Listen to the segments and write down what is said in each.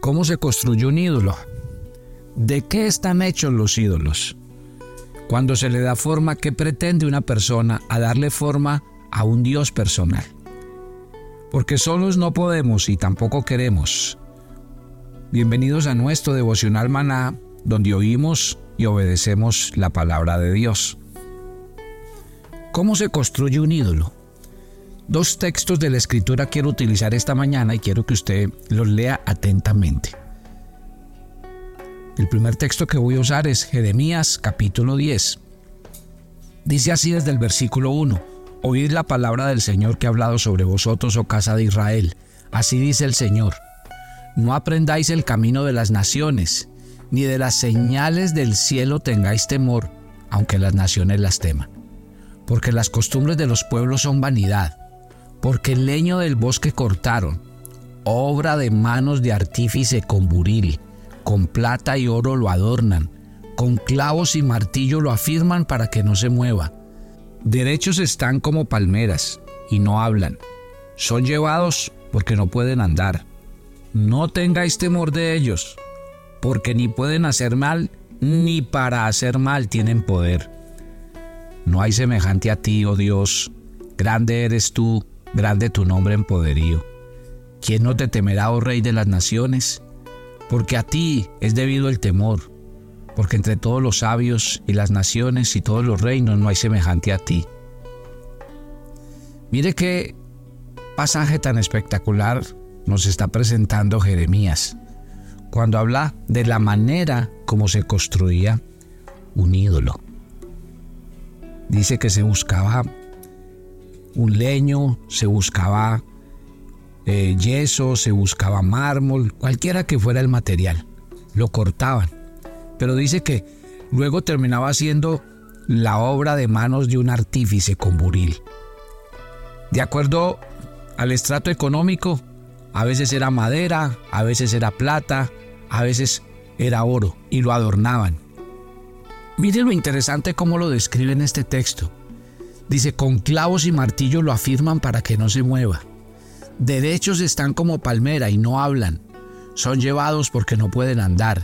¿Cómo se construye un ídolo? ¿De qué están hechos los ídolos? Cuando se le da forma, ¿qué pretende una persona a darle forma a un Dios personal? Porque solos no podemos y tampoco queremos. Bienvenidos a nuestro devocional maná, donde oímos y obedecemos la palabra de Dios. ¿Cómo se construye un ídolo? Dos textos de la escritura quiero utilizar esta mañana y quiero que usted los lea atentamente. El primer texto que voy a usar es Jeremías capítulo 10. Dice así desde el versículo 1, Oíd la palabra del Señor que ha hablado sobre vosotros, oh casa de Israel. Así dice el Señor, no aprendáis el camino de las naciones, ni de las señales del cielo tengáis temor, aunque las naciones las teman. Porque las costumbres de los pueblos son vanidad, porque el leño del bosque cortaron, obra de manos de artífice con buril, con plata y oro lo adornan, con clavos y martillo lo afirman para que no se mueva. Derechos están como palmeras y no hablan. Son llevados porque no pueden andar. No tengáis temor de ellos, porque ni pueden hacer mal, ni para hacer mal tienen poder. No hay semejante a ti, oh Dios. Grande eres tú, grande tu nombre en poderío. ¿Quién no te temerá, oh Rey de las naciones? porque a ti es debido el temor, porque entre todos los sabios y las naciones y todos los reinos no hay semejante a ti. Mire qué pasaje tan espectacular nos está presentando Jeremías, cuando habla de la manera como se construía un ídolo. Dice que se buscaba un leño, se buscaba eh, yeso, se buscaba mármol, cualquiera que fuera el material. Lo cortaban. Pero dice que luego terminaba siendo la obra de manos de un artífice con buril. De acuerdo al estrato económico, a veces era madera, a veces era plata, a veces era oro y lo adornaban. Mire lo interesante cómo lo describe en este texto. Dice, con clavos y martillo lo afirman para que no se mueva. Derechos están como palmera y no hablan. Son llevados porque no pueden andar.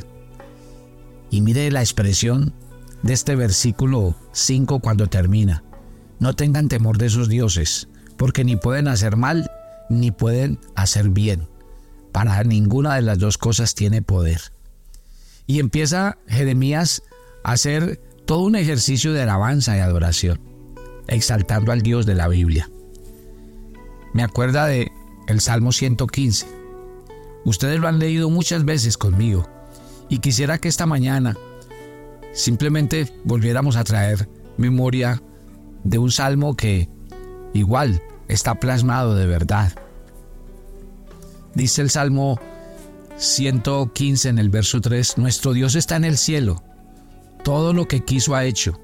Y mire la expresión de este versículo 5 cuando termina. No tengan temor de esos dioses, porque ni pueden hacer mal ni pueden hacer bien. Para ninguna de las dos cosas tiene poder. Y empieza Jeremías a hacer todo un ejercicio de alabanza y adoración, exaltando al Dios de la Biblia. Me acuerda de el Salmo 115. Ustedes lo han leído muchas veces conmigo y quisiera que esta mañana simplemente volviéramos a traer memoria de un salmo que igual está plasmado de verdad. Dice el Salmo 115 en el verso 3, Nuestro Dios está en el cielo, todo lo que quiso ha hecho.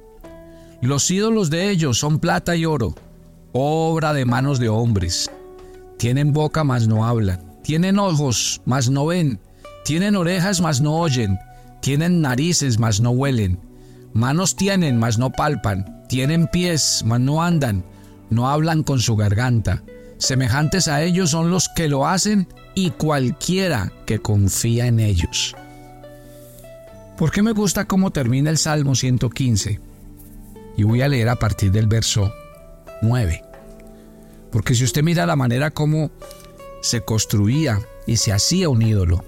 Los ídolos de ellos son plata y oro, obra de manos de hombres. Tienen boca, mas no hablan. Tienen ojos, mas no ven. Tienen orejas, mas no oyen. Tienen narices, mas no huelen. Manos tienen, mas no palpan. Tienen pies, mas no andan. No hablan con su garganta. Semejantes a ellos son los que lo hacen y cualquiera que confía en ellos. ¿Por qué me gusta cómo termina el Salmo 115? Y voy a leer a partir del verso 9. Porque si usted mira la manera como se construía y se hacía un ídolo,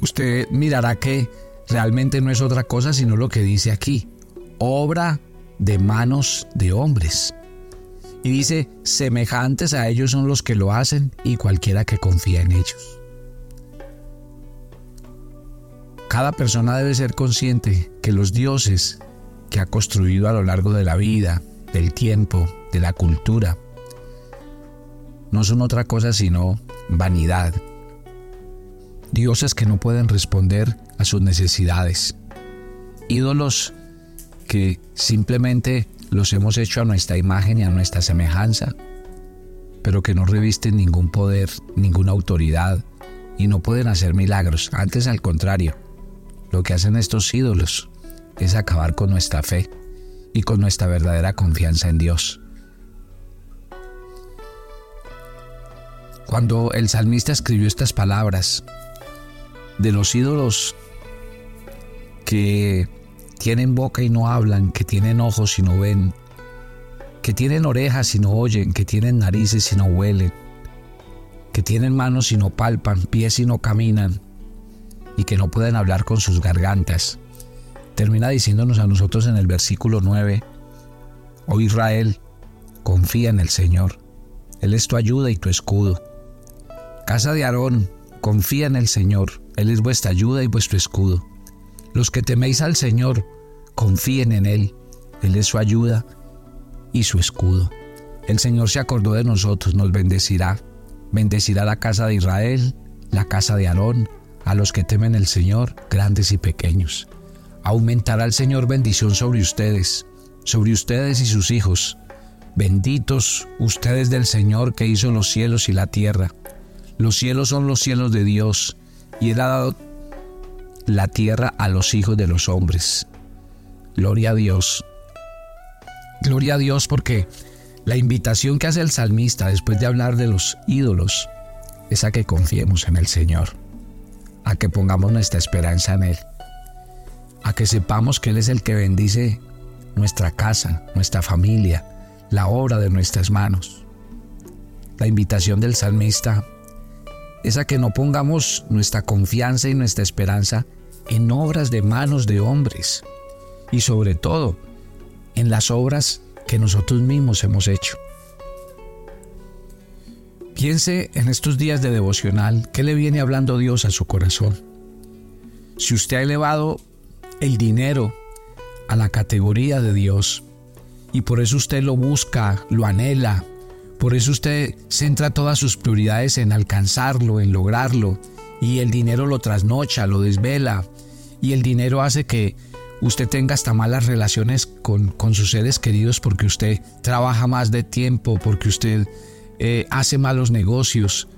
usted mirará que realmente no es otra cosa sino lo que dice aquí, obra de manos de hombres. Y dice, semejantes a ellos son los que lo hacen y cualquiera que confía en ellos. Cada persona debe ser consciente que los dioses que ha construido a lo largo de la vida, del tiempo, de la cultura, no son otra cosa sino vanidad. Dioses que no pueden responder a sus necesidades. Ídolos que simplemente los hemos hecho a nuestra imagen y a nuestra semejanza, pero que no revisten ningún poder, ninguna autoridad y no pueden hacer milagros. Antes al contrario, lo que hacen estos ídolos es acabar con nuestra fe y con nuestra verdadera confianza en Dios. Cuando el salmista escribió estas palabras de los ídolos que tienen boca y no hablan, que tienen ojos y no ven, que tienen orejas y no oyen, que tienen narices y no huelen, que tienen manos y no palpan, pies y no caminan, y que no pueden hablar con sus gargantas. Termina diciéndonos a nosotros en el versículo 9, Oh Israel, confía en el Señor, Él es tu ayuda y tu escudo. Casa de Aarón, confía en el Señor, Él es vuestra ayuda y vuestro escudo. Los que teméis al Señor, confíen en Él, Él es su ayuda y su escudo. El Señor se acordó de nosotros, nos bendecirá. Bendecirá la casa de Israel, la casa de Aarón, a los que temen el Señor, grandes y pequeños. Aumentará el Señor bendición sobre ustedes, sobre ustedes y sus hijos. Benditos ustedes del Señor que hizo los cielos y la tierra. Los cielos son los cielos de Dios, y Él ha dado la tierra a los hijos de los hombres. Gloria a Dios. Gloria a Dios porque la invitación que hace el salmista después de hablar de los ídolos es a que confiemos en el Señor, a que pongamos nuestra esperanza en Él, a que sepamos que Él es el que bendice nuestra casa, nuestra familia, la obra de nuestras manos. La invitación del salmista es a que no pongamos nuestra confianza y nuestra esperanza en obras de manos de hombres y sobre todo en las obras que nosotros mismos hemos hecho. Piense en estos días de devocional, ¿qué le viene hablando Dios a su corazón? Si usted ha elevado el dinero a la categoría de Dios y por eso usted lo busca, lo anhela, por eso usted centra todas sus prioridades en alcanzarlo, en lograrlo, y el dinero lo trasnocha, lo desvela, y el dinero hace que usted tenga hasta malas relaciones con, sus seres queridos porque usted trabaja más de tiempo, porque usted eh, hace malos negocios.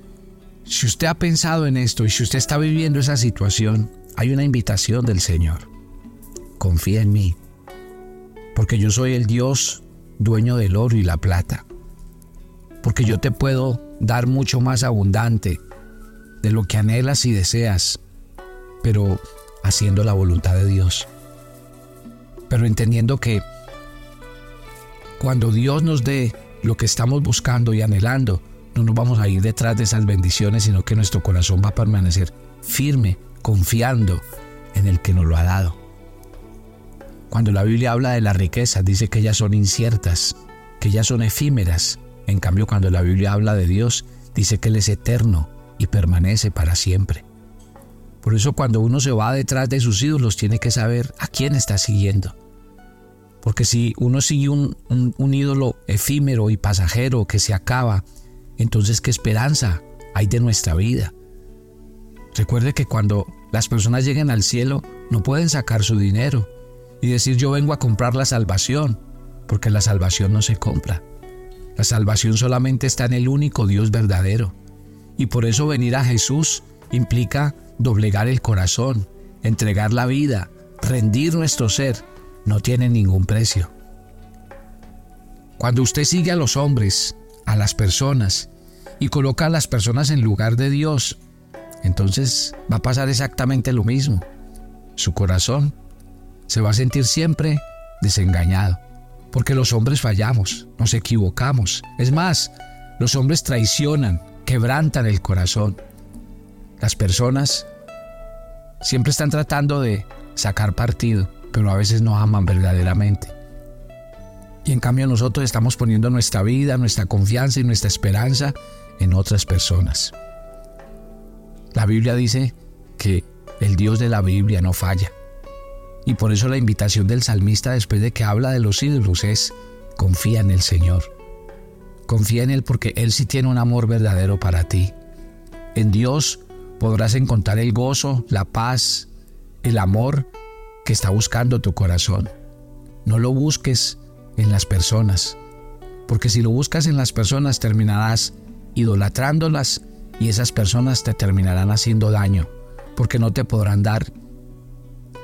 Si usted ha pensado en esto y si usted está viviendo esa situación, hay una invitación del Señor. Confía en mí, porque yo soy el Dios dueño del oro y la plata porque yo te puedo dar mucho más abundante de lo que anhelas y deseas, pero haciendo la voluntad de Dios. Pero entendiendo que cuando Dios nos dé lo que estamos buscando y anhelando, no nos vamos a ir detrás de esas bendiciones, sino que nuestro corazón va a permanecer firme, confiando en el que nos lo ha dado. Cuando la Biblia habla de las riquezas, dice que ellas son inciertas, que ellas son efímeras, en cambio, cuando la Biblia habla de Dios, dice que Él es eterno y permanece para siempre. Por eso cuando uno se va detrás de sus ídolos, tiene que saber a quién está siguiendo. Porque si uno sigue un, un ídolo efímero y pasajero que se acaba, entonces ¿qué esperanza hay de nuestra vida? Recuerde que cuando las personas lleguen al cielo, no pueden sacar su dinero y decir yo vengo a comprar la salvación, porque la salvación no se compra. La salvación solamente está en el único Dios verdadero. Y por eso venir a Jesús implica doblegar el corazón, entregar la vida, rendir nuestro ser. No tiene ningún precio. Cuando usted sigue a los hombres, a las personas, y coloca a las personas en lugar de Dios, entonces va a pasar exactamente lo mismo. Su corazón se va a sentir siempre desengañado porque los hombres fallamos, nos equivocamos. Es más, los hombres traicionan, quebrantan el corazón. Las personas siempre están tratando de sacar partido, pero a veces no aman verdaderamente. Y en cambio nosotros estamos poniendo nuestra vida, nuestra confianza y nuestra esperanza en otras personas. La Biblia dice que el Dios de la Biblia no falla. Y por eso la invitación del salmista después de que habla de los ídolos es, confía en el Señor. Confía en Él porque Él sí tiene un amor verdadero para ti. En Dios podrás encontrar el gozo, la paz, el amor que está buscando tu corazón. No lo busques en las personas, porque si lo buscas en las personas terminarás idolatrándolas y esas personas te terminarán haciendo daño, porque no te podrán dar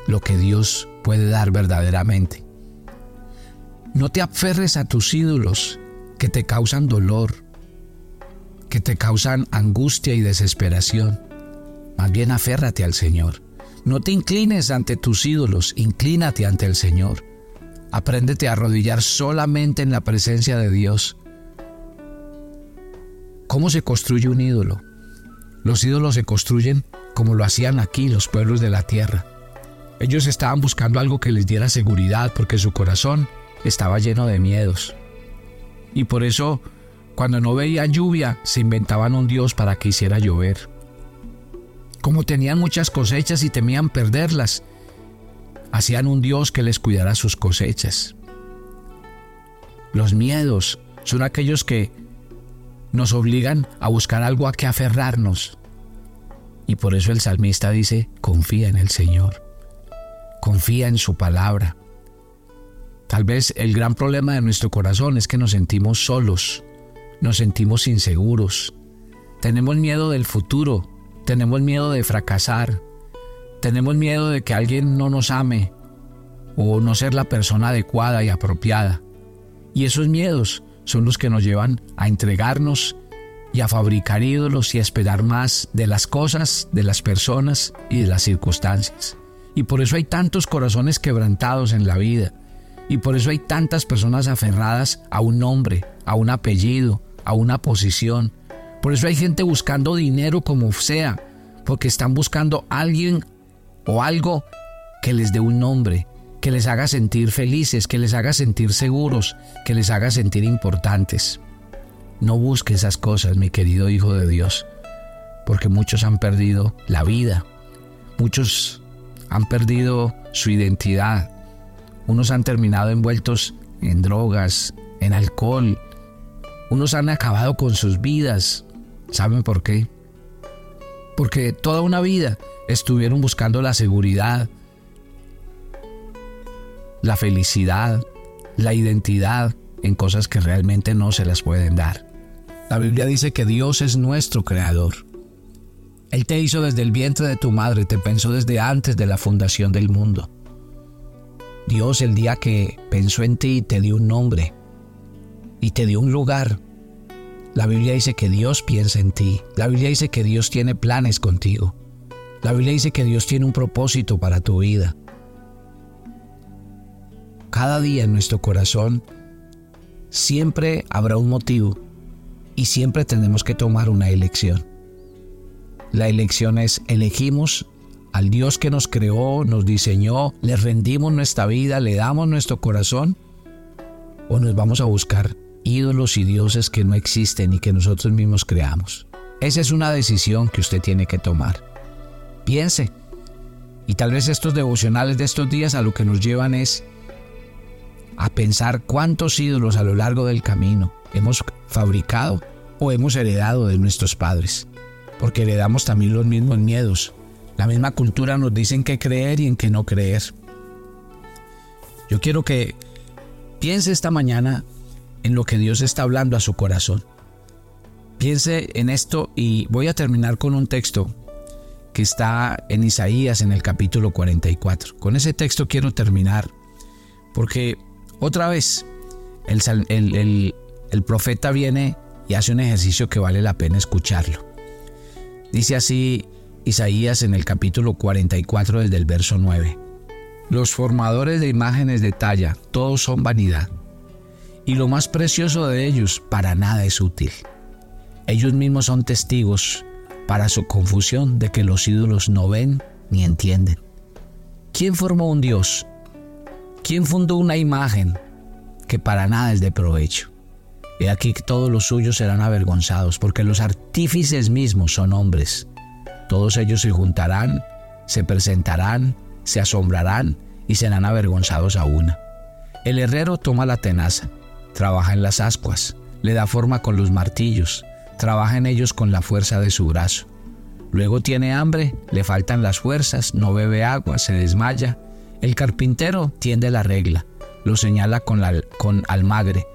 lo que Dios puede dar verdaderamente. No te aferres a tus ídolos que te causan dolor. que te causan angustia y desesperación. Más bien aférrate al Señor. No te inclines ante tus ídolos, inclínate ante el Señor. Apréndete a arrodillar solamente en la presencia de Dios. ¿Cómo se construye un ídolo? Los ídolos se construyen como lo hacían aquí los pueblos de la tierra. Ellos estaban buscando algo que les diera seguridad porque su corazón estaba lleno de miedos. Y por eso, cuando no veían lluvia, se inventaban un Dios para que hiciera llover. Como tenían muchas cosechas y temían perderlas, hacían un Dios que les cuidara sus cosechas. Los miedos son aquellos que nos obligan a buscar algo a que aferrarnos. Y por eso el salmista dice, confía en el Señor, confía en su palabra. Tal vez el gran problema de nuestro corazón es que nos sentimos solos, nos sentimos inseguros, tenemos miedo del futuro, tenemos miedo de fracasar, tenemos miedo de que alguien no nos ame o no ser la persona adecuada y apropiada. Y esos miedos son los que nos llevan a entregarnos y a fabricar ídolos y a esperar más de las cosas, de las personas y de las circunstancias. Y por eso hay tantos corazones quebrantados en la vida. Y por eso hay tantas personas aferradas a un nombre, a un apellido, a una posición. Por eso hay gente buscando dinero como sea, porque están buscando alguien o algo que les dé un nombre, que les haga sentir felices, que les haga sentir seguros, que les haga sentir importantes. No busque esas cosas, mi querido Hijo de Dios, porque muchos han perdido la vida, muchos han perdido su identidad, unos han terminado envueltos en drogas, en alcohol, unos han acabado con sus vidas. ¿Saben por qué? Porque toda una vida estuvieron buscando la seguridad, la felicidad, la identidad en cosas que realmente no se las pueden dar. La Biblia dice que Dios es nuestro creador. Él te hizo desde el vientre de tu madre, te pensó desde antes de la fundación del mundo. Dios el día que pensó en ti te dio un nombre y te dio un lugar. La Biblia dice que Dios piensa en ti. La Biblia dice que Dios tiene planes contigo. La Biblia dice que Dios tiene un propósito para tu vida cada día en nuestro corazón, siempre habrá un motivo y siempre tenemos que tomar una elección. La elección es elegimos al Dios que nos creó, nos diseñó, le rendimos nuestra vida, le damos nuestro corazón o nos vamos a buscar ídolos y dioses que no existen y que nosotros mismos creamos. Esa es una decisión que usted tiene que tomar. Piense. Y tal vez estos devocionales de estos días a lo que nos llevan es a pensar cuántos ídolos a lo largo del camino hemos fabricado o hemos heredado de nuestros padres, porque heredamos también los mismos miedos. La misma cultura nos dice en qué creer y en qué no creer. Yo quiero que piense esta mañana en lo que Dios está hablando a su corazón. Piense en esto y voy a terminar con un texto que está en Isaías en el capítulo 44. Con ese texto quiero terminar porque otra vez, el, profeta viene y hace un ejercicio que vale la pena escucharlo. Dice así Isaías en el capítulo 44 desde el verso 9. Los formadores de imágenes de talla, todos son vanidad, y lo más precioso de ellos para nada es útil. Ellos mismos son testigos para su confusión de que los ídolos no ven ni entienden. ¿Quién formó un Dios ¿Quién fundó una imagen que para nada es de provecho? He aquí que todos los suyos serán avergonzados, porque los artífices mismos son hombres. Todos ellos se juntarán, se presentarán, se asombrarán y serán avergonzados a una. El herrero toma la tenaza, trabaja en las ascuas, le da forma con los martillos, trabaja en ellos con la fuerza de su brazo. Luego tiene hambre, le faltan las fuerzas, no bebe agua, se desmaya el carpintero tiende la regla, lo señala con, la, con almagre,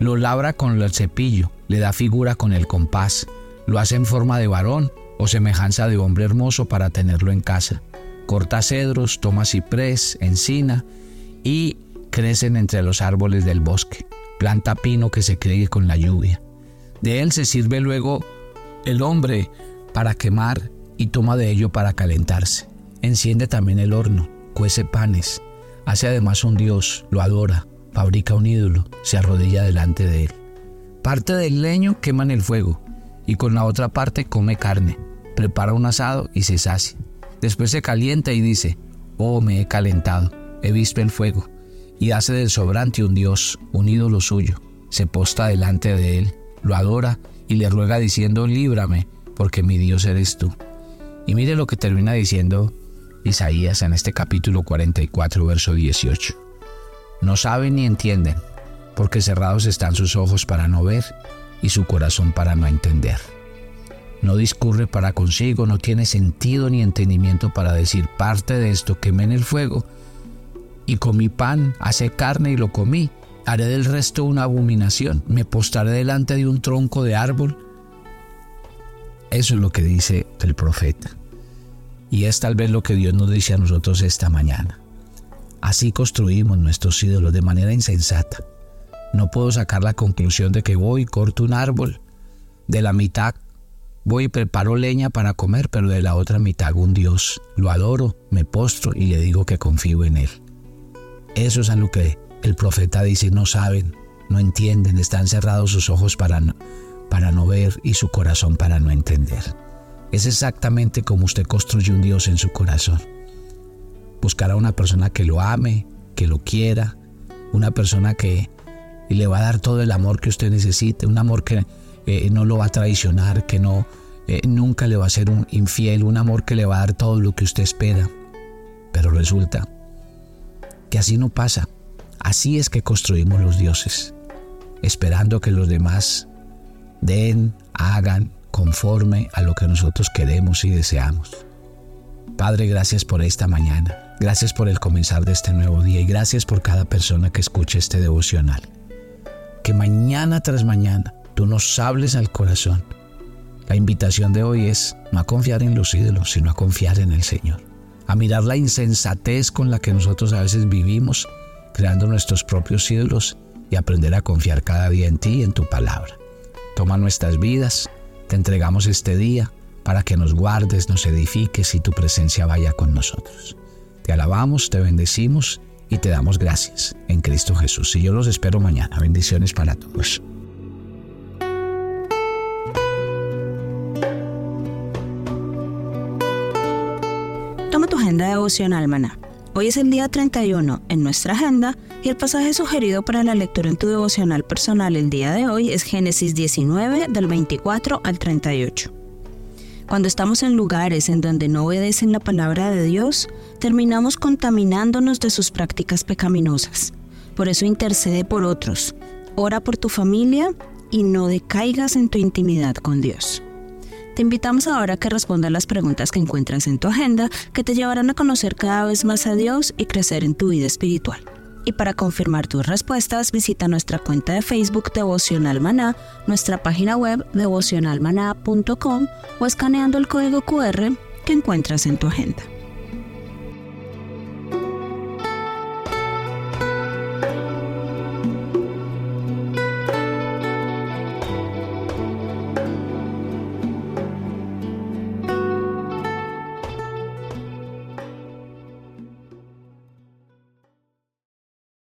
lo labra con el cepillo, le da figura con el compás, lo hace en forma de varón o semejanza de hombre hermoso para tenerlo en casa. Corta cedros, toma ciprés, encina y crecen entre los árboles del bosque. Planta pino que se cree con la lluvia. De él se sirve luego el hombre para quemar y toma de ello para calentarse. Enciende también el horno, cuece panes, hace además un dios, lo adora, fabrica un ídolo, se arrodilla delante de él. Parte del leño quema en el fuego y con la otra parte come carne, prepara un asado y se sacia. Después se calienta y dice, oh, me he calentado, he visto el fuego, y hace del sobrante un dios, un ídolo suyo. Se posta delante de él, lo adora y le ruega diciendo, líbrame, porque mi Dios eres tú. Y mire lo que termina diciendo Isaías en este capítulo 44, verso 18. No saben ni entienden, porque cerrados están sus ojos para no ver y su corazón para no entender. No discurre para consigo, no tiene sentido ni entendimiento para decir parte de esto quemé en el fuego y comí pan, hace carne y lo comí. Haré del resto una abominación, me postaré delante de un tronco de árbol. Eso es lo que dice el profeta. Y es tal vez lo que Dios nos dice a nosotros esta mañana. Así construimos nuestros ídolos de manera insensata. No puedo sacar la conclusión de que voy, corto un árbol, de la mitad voy y preparo leña para comer, pero de la otra mitad un Dios. Lo adoro, me postro y le digo que confío en Él. Eso es a lo que el profeta dice, no saben, no entienden, están cerrados sus ojos para no, para no ver y su corazón para no entender. Es exactamente como usted construye un Dios en su corazón. Buscar a una persona que lo ame, que lo quiera, una persona que le va a dar todo el amor que usted necesite, un amor que eh, no lo va a traicionar, que no eh, nunca le va a ser un infiel, un amor que le va a dar todo lo que usted espera. Pero resulta que así no pasa. Así es que construimos los dioses, esperando que los demás den, hagan, conforme a lo que nosotros queremos y deseamos. Padre, gracias por esta mañana. Gracias por el comenzar de este nuevo día y gracias por cada persona que escuche este devocional. Que mañana tras mañana tú nos hables al corazón. La invitación de hoy es no a confiar en los ídolos, sino a confiar en el Señor. A mirar la insensatez con la que nosotros a veces vivimos, creando nuestros propios ídolos y aprender a confiar cada día en ti y en tu palabra. Toma nuestras vidas, te entregamos este día para que nos guardes, nos edifiques y tu presencia vaya con nosotros. Te alabamos, te bendecimos y te damos gracias en Cristo Jesús. Y yo los espero mañana. Bendiciones para todos. Toma tu agenda devocional, maná. Hoy es el día 31 en nuestra agenda y el pasaje sugerido para la lectura en tu devocional personal el día de hoy es Génesis 19 del 24 al 38. Cuando estamos en lugares en donde no obedecen la palabra de Dios, terminamos contaminándonos de sus prácticas pecaminosas. Por eso intercede por otros, ora por tu familia y no decaigas en tu intimidad con Dios. Te invitamos ahora a que respondas las preguntas que encuentras en tu agenda que te llevarán a conocer cada vez más a Dios y crecer en tu vida espiritual. Y para confirmar tus respuestas, visita nuestra cuenta de Facebook Devocional Maná, nuestra página web devocionalmaná.com o escaneando el código QR que encuentras en tu agenda.